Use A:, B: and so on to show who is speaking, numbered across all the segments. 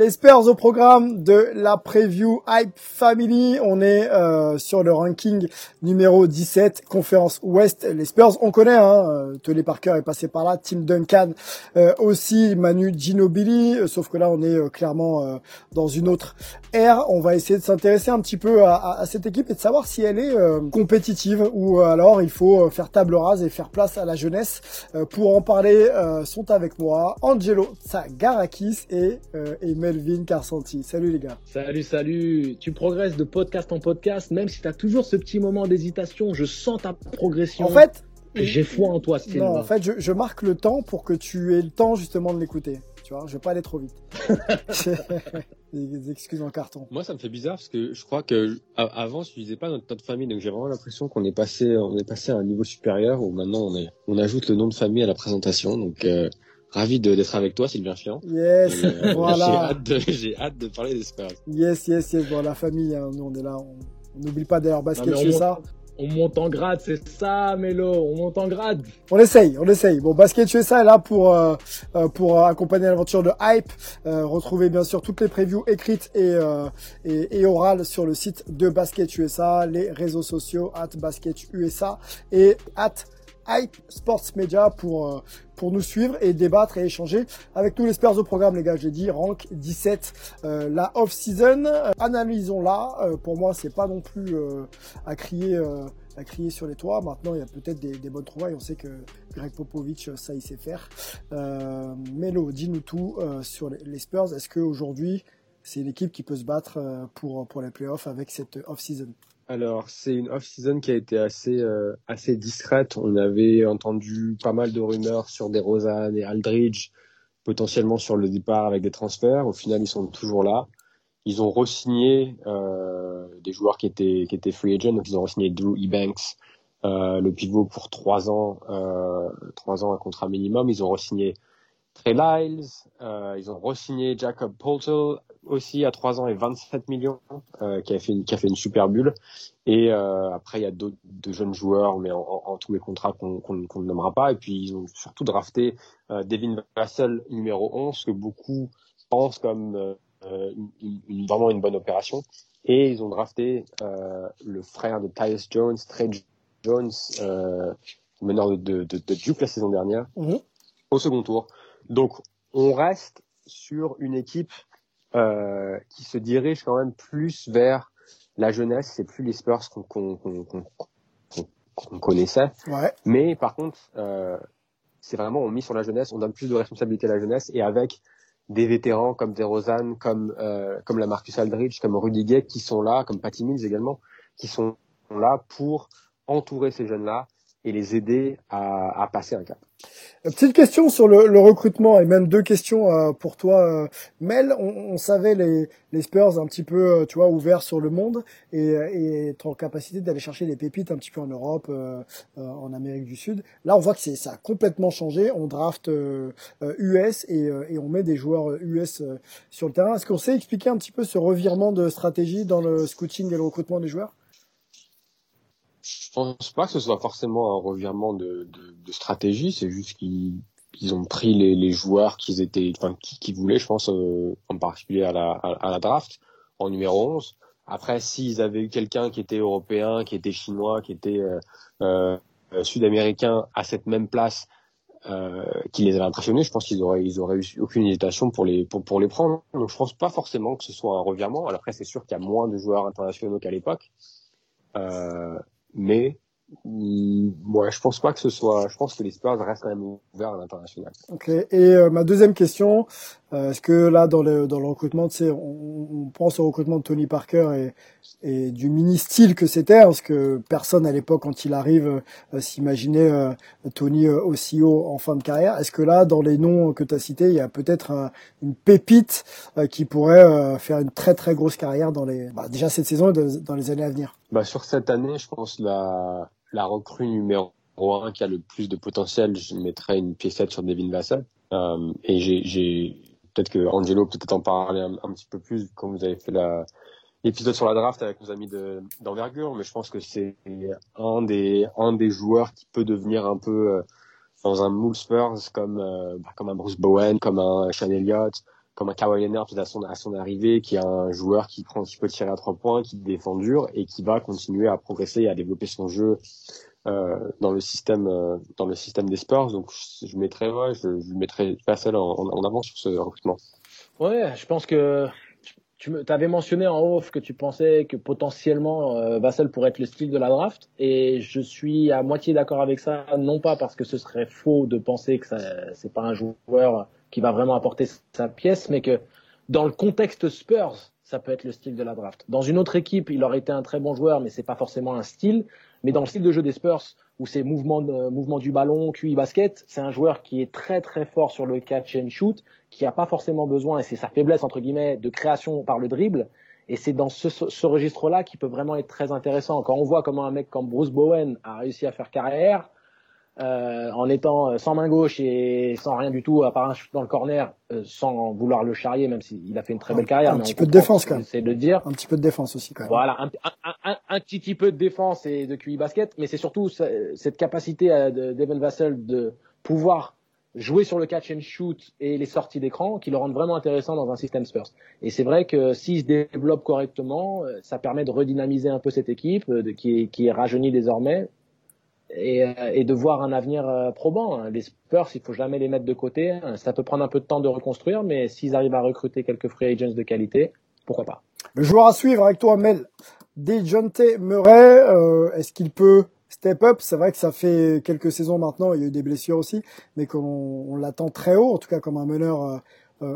A: Les Spurs au programme de la preview Hype Family. On est euh, sur le ranking numéro 17, conférence Ouest. Les Spurs, on connaît, hein, euh, Tony Parker est passé par là, Tim Duncan euh, aussi, Manu Ginobili, euh, sauf que là on est euh, clairement euh, dans une autre ère. On va essayer de s'intéresser un petit peu à, à- à cette équipe et de savoir si elle est compétitive ou alors il faut faire table rase et faire place à la jeunesse. Pour en parler, sont avec moi Angelo Tsagarakis et, et Melvin Carsanti. Salut les gars.
B: Salut, salut. Tu progresses de podcast en podcast, même si tu as toujours ce petit moment d'hésitation. Je sens ta progression.
A: En fait,
B: j'ai foi en toi, Steve.
A: non, en fait, je, je marque le temps pour que tu aies le temps justement de l'écouter. Tu vois, je vais pas aller trop vite. des, excuses en carton.
C: Moi, ça me fait bizarre parce que je crois que avant, je disais pas notre, notre famille, donc j'ai vraiment l'impression qu'on est passé, on est passé à un niveau supérieur où maintenant on est, on ajoute le nom de famille à la présentation. Donc euh, ravi de- d'être avec toi, Sylvain Chiant.
A: Yes,
C: euh, J'ai
A: voilà.
C: hâte de, j'ai hâte de parler des Spurs.
A: Yes, yes, yes. Bon, la famille, hein, nous on est là. On n'oublie pas d'ailleurs basket, c'est
B: monte,
A: ça.
B: on monte en grade, c'est ça, Mélo. On monte en grade.
A: On essaye, on essaye. Bon, Basket USA est là pour euh, euh, pour accompagner l'aventure de Hype. Euh, retrouvez bien sûr toutes les previews écrites et, euh, et et orales sur le site de Basket USA, les réseaux sociaux at Basket USA et at Hype Sports Media pour euh, pour nous suivre et débattre et échanger avec tous les Spurs au programme, les gars. J'ai dit rank 17, euh, la off season. Euh, Analysons-la. Euh, pour moi, c'est pas non plus euh, à crier. à crier sur les toits. Maintenant, il y a peut-être des, des bonnes trouvailles. On sait que Greg Popovich, ça, il sait faire. Euh, Melo, dis-nous tout euh, sur les, les Spurs. Est-ce qu'aujourd'hui, c'est l'équipe qui peut se battre euh, pour, pour les playoffs avec cette off-season?
C: Alors, c'est une off-season qui a été assez, euh, assez discrète. On avait entendu pas mal de rumeurs sur des Rosanne et Aldridge, potentiellement sur le départ avec des transferts. Au final, ils sont toujours là. Ils ont re-signé euh, des joueurs qui étaient, qui étaient free agents. Donc, ils ont re-signé Drew Ebanks, euh, le pivot pour trois ans, euh, trois ans à contrat minimum. Ils ont re-signé Trey Lyles. Ils ont re-signé Jacob Poltel aussi à trois ans et 27 millions, euh, qui a fait une, qui a fait une super bulle. Et euh, après, il y a d'autres de jeunes joueurs, mais en, en, en tous les contrats qu'on qu'on qu'on ne nommera pas. Et puis, ils ont surtout drafté euh, Devin Vassell, numéro 11, que beaucoup pensent comme euh, une, une- vraiment une bonne opération. Et ils ont drafté euh, le frère de Tyus Jones, Trey Jones, euh, meneur de, de, de, de Duke la saison dernière,
A: Mhm.
C: au second tour. Donc, on reste sur une équipe euh, qui se dirige quand même plus vers la jeunesse. C'est plus les Spurs qu'on connaissait.
A: Ouais.
C: Mais par contre, euh, c'est vraiment on mise sur la jeunesse, on donne plus de responsabilité à la jeunesse et avec des vétérans comme DeRozan, comme euh, comme la Marcus Aldridge, comme Rudy Gay qui sont là, comme Patty Mills également, qui sont là pour entourer ces jeunes-là et les aider à, à passer un cap.
A: Euh, Petite question sur le, le recrutement et même deux questions euh, pour toi, euh, Mel. On, on savait les, les Spurs un petit peu, euh, tu vois, ouverts sur le monde et, euh, et en capacité d'aller chercher des pépites un petit peu en Europe, en Amérique du Sud. Là, on voit que c'est ça a complètement changé. On draft US et, et on met des joueurs US sur le terrain. Est-ce qu'on sait expliquer un petit peu ce revirement de stratégie dans le scouting et le recrutement des joueurs?
C: Je pense pas que ce soit forcément un revirement de, de, de stratégie, c'est juste qu'ils ils ont pris les, les joueurs qu'ils étaient, enfin, qui, qui voulaient, je pense, euh, en particulier à la, à, la draft, en numéro 11. Après, s'ils avaient eu quelqu'un qui était européen, qui était chinois, qui était euh, euh, sud-américain à cette même place, euh, qui les avait impressionnés, je pense qu'ils auraient, ils auraient eu aucune hésitation pour les, pour, pour les prendre. Donc, je pense pas forcément que ce soit un revirement. Alors après, c'est sûr qu'il y a moins de joueurs internationaux qu'à l'époque. Euh, mais je pense pas que ce soit. Je pense que les Spurs quand même ouverts à l'international.
A: Ok. Et euh, ma deuxième question, euh, est-ce que là dans le dans le recrutement, tu on, on, pense au recrutement de Tony Parker et, et du mini style que c'était, parce que personne à l'époque quand il arrive euh, s'imaginait euh, Tony aussi haut en fin de carrière? Est-ce que là dans les noms que tu as cités, il y a peut-être une pépite qui pourrait faire une très très grosse carrière dans les bah, déjà cette saison et dans les années à venir?
C: Bah sur cette année, je pense la la recrue numéro un qui a le plus de potentiel, je mettrais une piécette sur Devin Vassell. Euh, et j'ai peut-être que Angelo peut être en parler un, petit peu plus quand vous avez fait l'épisode sur la draft avec nos amis d'envergure, mais je pense que c'est un des un des joueurs qui peut devenir un peu euh, dans un moule Spurs comme euh, comme un Bruce Bowen, comme un Sean Elliott, comme un Kawhi Leonard à son arrivée, qui est un joueur qui prend qui peut tirer à trois points, qui défend dur et qui va continuer à progresser et à développer son jeu euh, dans le système euh, dans le système des Spurs. Donc je, mettrais ouais, je, je en, avant sur ce recrutement.
B: Ouais, je pense que tu avais mentionné en off que tu pensais que potentiellement euh, Vassell pourrait être le style de la draft et je suis à moitié d'accord avec ça, non pas parce que ce serait faux de penser que c'est pas un joueur qui va vraiment apporter sa pièce, mais que dans le contexte Spurs, ça peut être le style de la draft. Dans une autre équipe, il aurait été un très bon joueur, mais c'est pas forcément un style. Mais dans le style de jeu des Spurs, où c'est mouvement, mouvement du ballon, QI basket, c'est un joueur qui est très très fort sur le catch and shoot, qui a pas forcément besoin, et c'est sa faiblesse entre guillemets, de création par le dribble. Et c'est dans ce, ce registre-là qui peut vraiment être très intéressant. Quand on voit comment un mec comme Bruce Bowen a réussi à faire carrière, euh, en étant euh, sans main gauche et sans rien du tout à part un chute dans le corner, euh, sans vouloir le charrier, même s'il a fait une très belle carrière.
A: Un petit peu de défense quand même.
B: C'est de dire.
A: Un petit peu de défense aussi quand même.
B: Voilà, un, un, petit, peu de défense et de QI basket, mais c'est surtout cette capacité à, de Devin Vassell de pouvoir jouer sur le catch and shoot et les sorties d'écran qui le rendent vraiment intéressant dans un système Spurs. Et c'est vrai que s'il se développe correctement, ça permet de redynamiser un peu cette équipe qui, est, qui est rajeunie désormais et, euh, et, de voir un avenir euh, probant. Hein. Les Spurs, il faut jamais les mettre de côté. Hein. Ça peut prendre un peu de temps de reconstruire, mais s'ils arrivent à recruter quelques free agents de qualité, pourquoi pas.
A: Le joueur à suivre avec toi, Mel. Dejounte Murray, euh, est-ce qu'il peut step up? C'est vrai que ça fait quelques saisons maintenant, il y a eu des blessures aussi, mais qu'on on, l'attend très haut, en tout cas comme un meneur euh,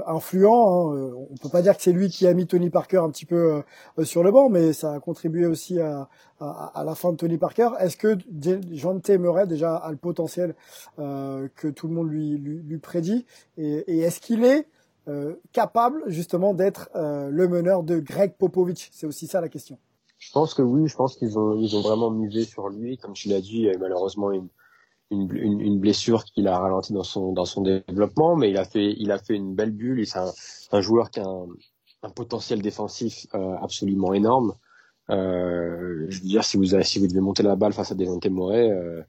A: influent. Hein. Euh, on peut pas dire que c'est lui qui a mis Tony Parker un petit peu euh, sur le banc, mais ça a contribué aussi à, à, à la fin de Tony Parker. Est-ce que Jean Murray déjà a le potentiel que tout le monde lui, lui, lui prédit? Et, et est-ce qu'il est, capable justement d'être le meneur de Greg Popovich? C'est aussi ça la question.
C: Je pense que oui, je pense qu'ils ont, ils ont vraiment misé sur lui. Comme tu l'as dit, malheureusement, une, une, une, blessure qui l'a ralenti dans son dans son développement, mais il a fait il a fait une belle bulle. Et c'est un, un, joueur qui a un, un potentiel défensif euh, absolument énorme. Euh, je veux dire, si vous si vous devez monter la balle face à des Murray, euh,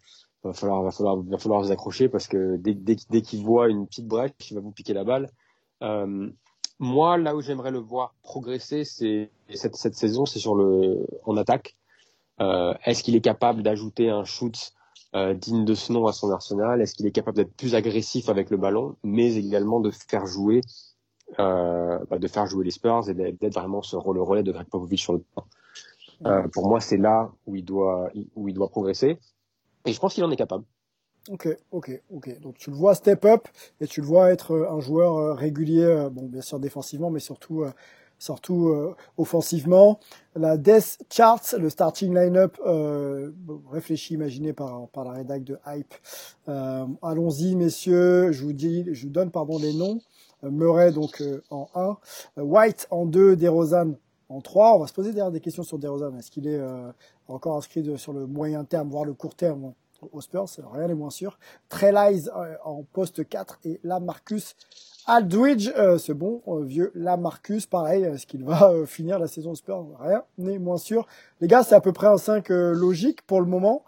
C: va falloir va falloir va falloir vous accrocher parce que dès dès, dès qu'il voit une petite brèche, il va vous piquer la balle. Euh, moi, là où j'aimerais le voir progresser, cette, cette saison, c'est en attaque. Est-ce qu'il est capable d'ajouter un shoot euh, digne de ce nom à son arsenal Est-ce qu'il est capable d'être plus agressif avec le ballon, mais également de faire jouer, euh, bah, de faire jouer les Spurs et d'être vraiment ce rôle relais de Greg Popovich sur le terrain euh, Pour moi, c'est là où il doit où il doit progresser, et je pense qu'il en est capable.
A: Ok, ok, ok. Donc tu le vois step up et tu le vois être un joueur régulier, bon bien sûr défensivement, mais surtout surtout euh, offensivement. La Death Charts, le starting line-up euh, réfléchi, imaginé par, par la rédac de Hype. Euh, Allons-y, messieurs. Je vous dis, je vous donne pardon les noms. Murray donc en 1, White en 2, DeRozan en 3. On va se poser derrière des questions sur DeRozan. Est-ce qu'il est, encore inscrit sur le moyen terme, voire le court terme aux Spurs? Rien n'est moins sûr. Trelize en poste 4 et là Marcus Aldridge, euh, ce bon euh, vieux Lamarcus, pareil, est-ce qu'il va euh, finir la saison Spurs Rien n'est moins sûr. Les gars, c'est à peu près un 5 logique pour le moment.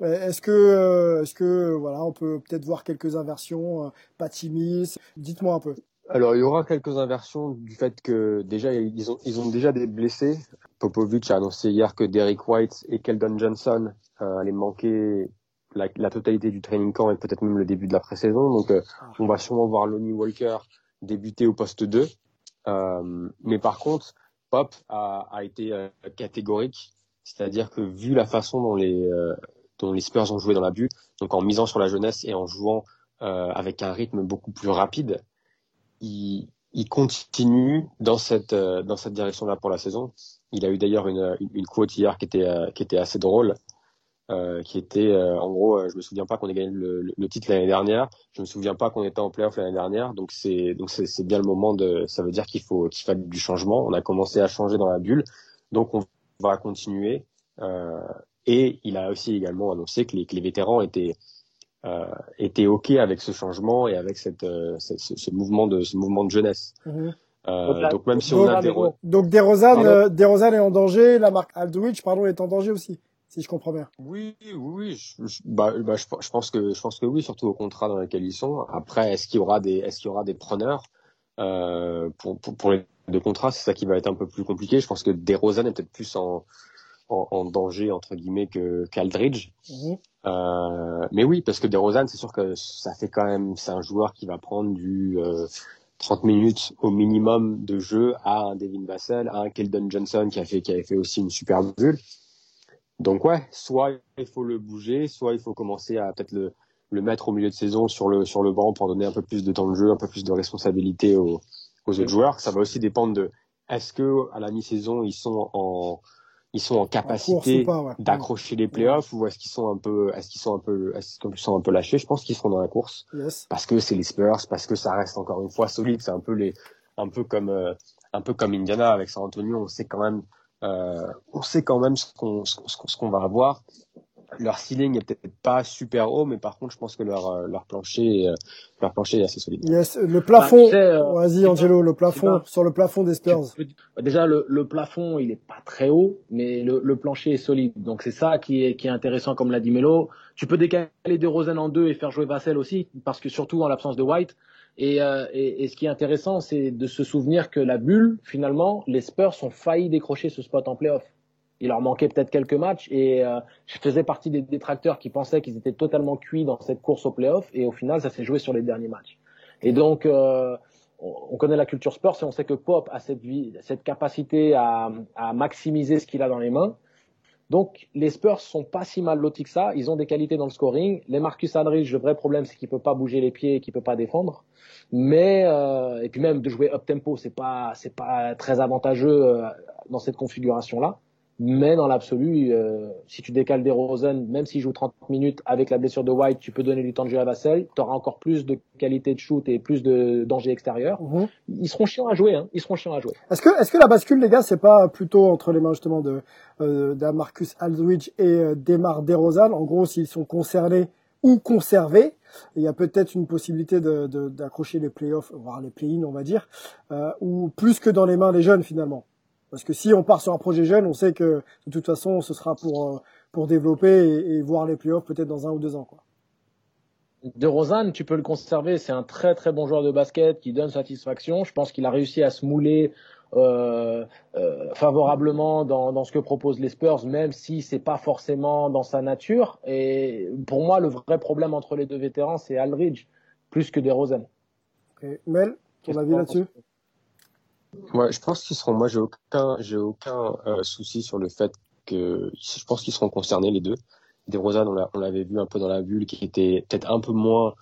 A: Est-ce que, est-ce que, voilà, on peut peut-être voir quelques inversions, Patimis? Dites-moi un peu.
C: Alors, il y aura quelques inversions du fait que déjà, ils ont, ils ont déjà des blessés. Popovic a annoncé hier que Derek White et Keldon Johnson allaient manquer la, la, totalité du training camp et peut-être même le début de la pré-saison. Donc, euh, on va sûrement voir Lonnie Walker débuter au poste 2. Euh, mais par contre, Pop a, a été euh, catégorique, c'est-à-dire que vu la façon dont les dont les Spurs ont joué dans la bulle. Donc en misant sur la jeunesse et en jouant avec un rythme beaucoup plus rapide, il, il continue dans cette dans cette direction-là pour la saison. Il a eu d'ailleurs une, une, quote hier qui était qui était assez drôle, euh, qui était en gros, je me souviens pas qu'on ait gagné le, le titre l'année dernière, je me souviens pas qu'on était en playoff l'année dernière, donc c'est donc c'est bien le moment de, ça veut dire qu'il faut qu'il faille du changement. On a commencé à changer dans la bulle, donc on va continuer. et il a aussi également annoncé que les, que les vétérans étaient euh, était ok avec ce changement et avec cette, euh, ce, ce, mouvement de ce mouvement de jeunesse.
A: Mhm.
C: Euh, donc, même si on a des
A: donc DeRozan, euh, DeRozan est en danger, la marque Aldridge pardon est en danger aussi, si je comprends bien.
C: Oui, oui, je, bah, bah, je, je, pense que je pense que oui, surtout au contrat dans lequel ils sont. Après, est-ce qu'il y aura des est-ce qu'il y aura des preneurs euh, pour, pour, pour les deux contrats, c'est ça qui va être un peu plus compliqué. Je pense que DeRozan est peut-être plus en en, en, danger entre guillemets que qu'Aldridge. Mhm. Euh, mais oui, parce que DeRozan, c'est sûr que ça fait quand même, c'est un joueur qui va prendre du euh, 30 minutes au minimum de jeu à un Devin Vassell, à un Keldon Johnson qui a fait qui avait fait aussi une superbe bulle. Donc ouais, soit il faut le bouger, soit il faut commencer à peut-être le, le mettre au milieu de saison sur le sur le banc pour donner un peu plus de temps de jeu, un peu plus de responsabilité aux, aux autres joueurs. Ça va aussi dépendre de est-ce que à la mi-saison ils sont en ils sont en capacité d'accrocher les playoffs ou est-ce qu'ils sont un peu est-ce qu'ils sont un peu est-ce qu'ils sont un peu lâchés? Je pense qu'ils seront dans la course. Parce que c'est les Spurs parce que ça reste encore une fois solide. C'est un peu les un peu comme euh, un peu comme Indiana avec San Antonio. On sait quand même on sait quand même ce qu'on ce qu'on va avoir leur ceiling est peut-être pas super haut, mais par contre, je pense que leur euh, leur plancher euh, leur plancher est assez solide.
A: Yes, le plafond. Bah, euh, Vas-y, Angelo, le plafond sur le plafond des Spurs.
B: Déjà, le, le plafond, il est pas très haut, mais le, le plancher est solide. Donc c'est ça qui est qui est intéressant, comme l'a dit Melo. Tu peux décaler de Rosen en deux et faire jouer Vassell aussi, parce que surtout en l'absence de White. Et, et, et, ce qui est intéressant, c'est de se souvenir que la bulle, finalement, les Spurs ont failli décrocher ce spot en playoff il leur manquait peut-être quelques matchs et euh, je faisais partie des détracteurs qui pensaient qu'ils étaient totalement cuits dans cette course au playoff et au final ça s'est joué sur les derniers matchs. Et donc euh, on connaît la culture sport et on sait que Pop a cette, vie, cette capacité à, à maximiser ce qu'il a dans les mains. Donc les Spurs sont pas si mal lotis que ça, ils ont des qualités dans le scoring. Les Marcus Aldridge, le vrai problème c'est qu'il peut pas bouger les pieds et qu'il peut pas défendre. Mais euh, et puis même de jouer up tempo, c'est pas c'est pas très avantageux euh, dans cette configuration là. Mais dans l'absolu, euh, si tu décales des Rosen, même s'il joue 30 minutes avec la blessure de White, tu peux donner du temps de jeu à Vassell, tu auras encore plus de qualité de shoot et plus de danger extérieur. Mhm. Ils seront chiants à jouer, hein. Ils seront chiants à jouer.
A: Est-ce que, est-ce que la bascule, les gars, c'est pas plutôt entre les mains justement de, euh, d'Amarcus Aldridge et euh, Demar DeRozan? En gros, s'ils sont concernés ou conservés, il y a peut-être une possibilité de, de, d'accrocher les playoffs, voire les play-in, on va dire, euh, ou plus que dans les mains des jeunes finalement. Parce que si on part sur un projet jeune, on sait que de toute façon, ce sera pour euh, pour développer et, voir les playoffs peut-être dans un ou deux ans. Quoi.
B: De Rosanne, tu peux le conserver. C'est un très très bon joueur de basket qui donne satisfaction. Je pense qu'il a réussi à se mouler euh, euh, favorablement dans, dans ce que proposent les Spurs, même si c'est pas forcément dans sa nature. Et pour moi, le vrai problème entre les deux vétérans, c'est Aldridge plus que DeRozan.
A: Okay. Mel, ton avis là-dessus?
C: Ouais, je pense qu'ils seront. Moi, j'ai aucun, j'ai aucun euh, souci sur le fait que je pense qu'ils seront concernés les deux. Des on, on l'avait vu un peu dans la bulle, qui était peut-être un peu moins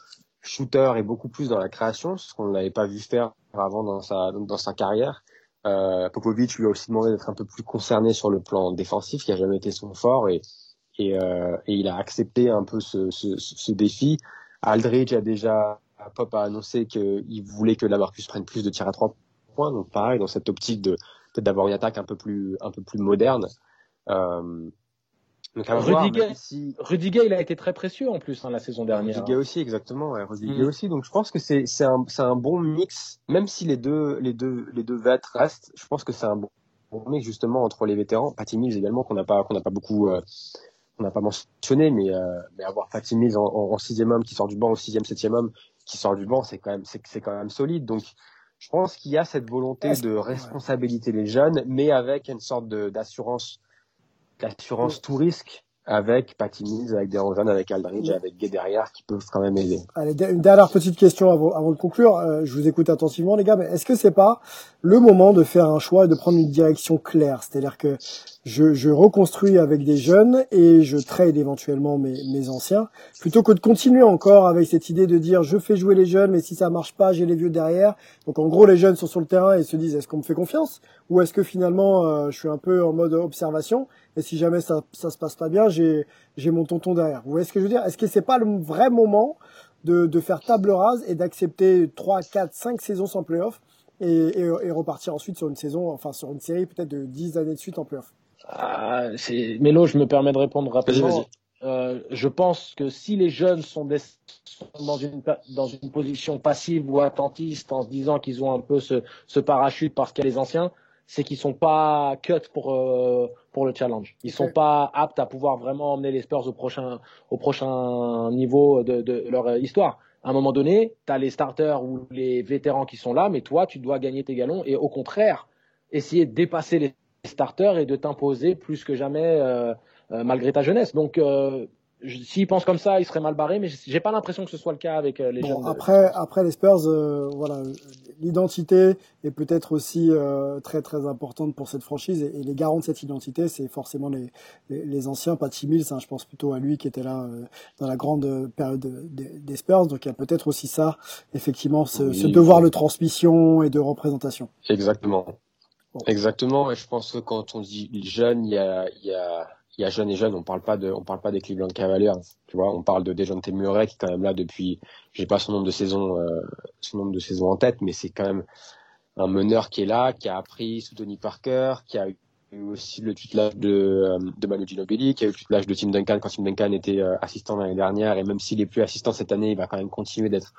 C: shooter et beaucoup plus dans la création, ce qu'on l'avait pas vu faire avant dans sa dans sa carrière. Euh, Popovic lui a aussi demandé d'être un peu plus concerné sur le plan défensif, qui a jamais été son fort, et et, euh, et il a accepté un peu ce, ce, ce défi. Aldridge a déjà Pop a annoncé qu'il voulait que Lamarcus prenne plus de tirs à trois donc pareil, dans cette optique de peut-être d'avoir une attaque un peu plus un peu plus moderne. Euh,
B: donc Rudiger, Rudiger, il a été très précieux en plus hein, la saison dernière.
C: Rudiger aussi, exactement. Ouais, Rudiger mm. aussi. Donc je pense que c'est c'est un c'est un bon mix, même si les deux les deux les deux vêtres restent. Je pense que c'est un bon, mix justement entre les vétérans, Patty Mills également qu'on n'a pas qu'on n'a pas beaucoup euh, on n'a pas mentionné, mais euh, mais avoir Patty Mills en, en, sixième homme qui sort du banc au sixième septième homme qui sort du banc, c'est quand même c'est c'est quand même solide. Donc je pense qu'il y a cette volonté de responsabiliser les jeunes, mais avec une sorte d'assurance, d'assurance tout risque avec Patty Mills, avec DeRozan, avec Aldridge, avec Gay derrière qui peuvent quand même aider.
A: Allez, une dernière petite question avant, avant de conclure. Euh, je vous écoute attentivement, les gars, mais est-ce que c'est pas le moment de faire un choix et de prendre une direction claire? C'est-à-dire que je, je, reconstruis avec des jeunes et je trade éventuellement mes, mes anciens, plutôt que de continuer encore avec cette idée de dire je fais jouer les jeunes, mais si ça marche pas, j'ai les vieux derrière. Donc en gros, les jeunes sont sur le terrain et se disent est-ce qu'on me fait confiance? Ou est-ce que finalement euh, je suis un peu en mode observation et si jamais ça ça se passe pas bien, j'ai j'ai mon tonton derrière. Vous voyez ce que je veux dire? Est-ce que c'est pas le vrai moment de, de faire table rase et d'accepter 3, 4, 5 saisons sans playoff et, et, et, repartir ensuite sur une saison, enfin sur une série peut-être de 10 années de suite en playoff?
B: Ah, c'est Mélo, je me permets de répondre rapidement. Euh, je pense que si les jeunes sont, des, sont, dans, une, dans une position passive ou attentiste en se disant qu'ils ont un peu ce, ce parachute parce qu'il y a les anciens, c'est qu'ils sont pas cut pour euh, pour le challenge. Ils sont pas aptes à pouvoir vraiment emmener les Spurs au prochain au prochain niveau de, de leur histoire. À un moment donné, tu as les starters ou les vétérans qui sont là, mais toi, tu dois gagner tes galons et au contraire, essayer de dépasser les starters et de t'imposer plus que jamais euh, euh, malgré ta jeunesse. Donc euh, s'il pense comme ça, il serait mal barré, mais j'ai pas l'impression que ce soit le cas avec les
A: bon, Après, après les Spurs, voilà, l'identité est peut-être aussi très très importante pour cette franchise et, les garants de cette identité, c'est forcément les, les, les, anciens, pas Mills. Hein, je pense plutôt à lui qui était là dans la grande période des, Spurs. Donc il y a peut-être aussi ça, effectivement, ce, ce devoir de transmission et de représentation.
C: Exactement. Exactement, et je pense que quand on dit jeune, il y a, il y a, il y a jeune et jeune, on parle pas de, on parle pas des Cleveland Cavaliers, tu vois, on parle de Dejounte Murray qui est quand même là depuis, j'ai pas son nombre de saisons, euh, son nombre de saisons en tête, mais c'est quand même un meneur qui est là, qui a appris sous Tony Parker, qui a eu aussi le tutelage de, euh, de Manu Ginobili, qui a eu le tutelage de Tim Duncan quand Tim Duncan était euh, assistant l'année dernière, et même s'il est plus assistant cette année, il va quand même continuer d'être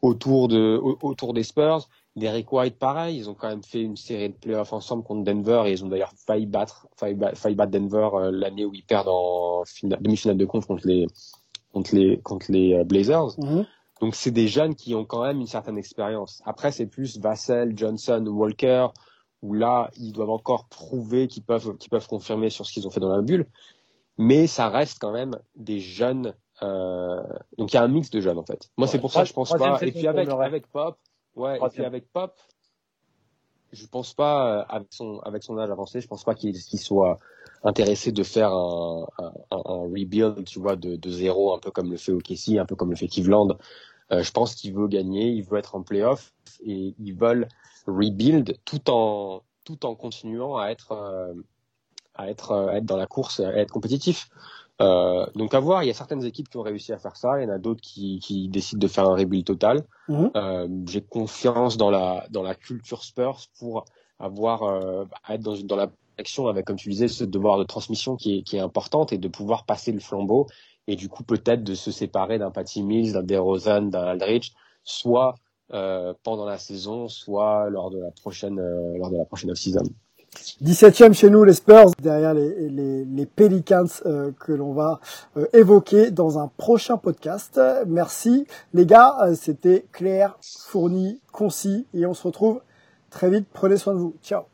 C: autour de, autour des Spurs. Derek White, pareil, ils ont quand même fait une série de playoffs ensemble contre Denver et ils ont d'ailleurs failli battre, failli, battre Denver euh, l'année où ils perdent en demi-finale de conf contre les, contre les, contre les euh, Blazers. Mhm. Donc c'est des jeunes qui ont quand même une certaine expérience. Après c'est plus Vassell, Johnson, Walker où là ils doivent encore prouver qu'ils peuvent, qu'ils peuvent confirmer sur ce qu'ils ont fait dans la bulle. Mais ça reste quand même des jeunes. Euh... Donc il y a un mix de jeunes en fait. Moi c'est pour ça que je pense pas. Et puis avec, avec Pop Ouais, et puis avec Pop, je pense pas, euh, avec son, avec son âge avancé, je pense pas qu'il soit intéressé de faire un, un, un, rebuild, tu vois, de, de zéro, un peu comme le fait OKC, un peu comme le fait Cleveland. Euh, je pense qu'il veut gagner, il veut être en playoff et ils veulent rebuild tout en, tout en continuant à être, euh, à être, à être dans la course, à être compétitif. Euh, donc à voir, il y a certaines équipes qui ont réussi à faire ça, il y en a d'autres qui, qui décident de faire un rebuild total. Mhm. Euh, J'ai confiance dans la dans la culture Spurs pour avoir euh, être dans, dans la action avec, comme tu disais, ce devoir de transmission qui est, qui est importante et de pouvoir passer le flambeau et du coup peut-être de se séparer d'un Patty Mills, d'un DeRozan, d'un Aldridge, soit euh, pendant la saison, soit lors de la prochaine lors de la prochaine off-season.
A: 17e chez nous, les Spurs, derrière les, les, les Pelicans euh, que l'on va euh, évoquer dans un prochain podcast. Merci les gars, euh, c'était clair, fourni, concis et on se retrouve très vite. Prenez soin de vous. Ciao.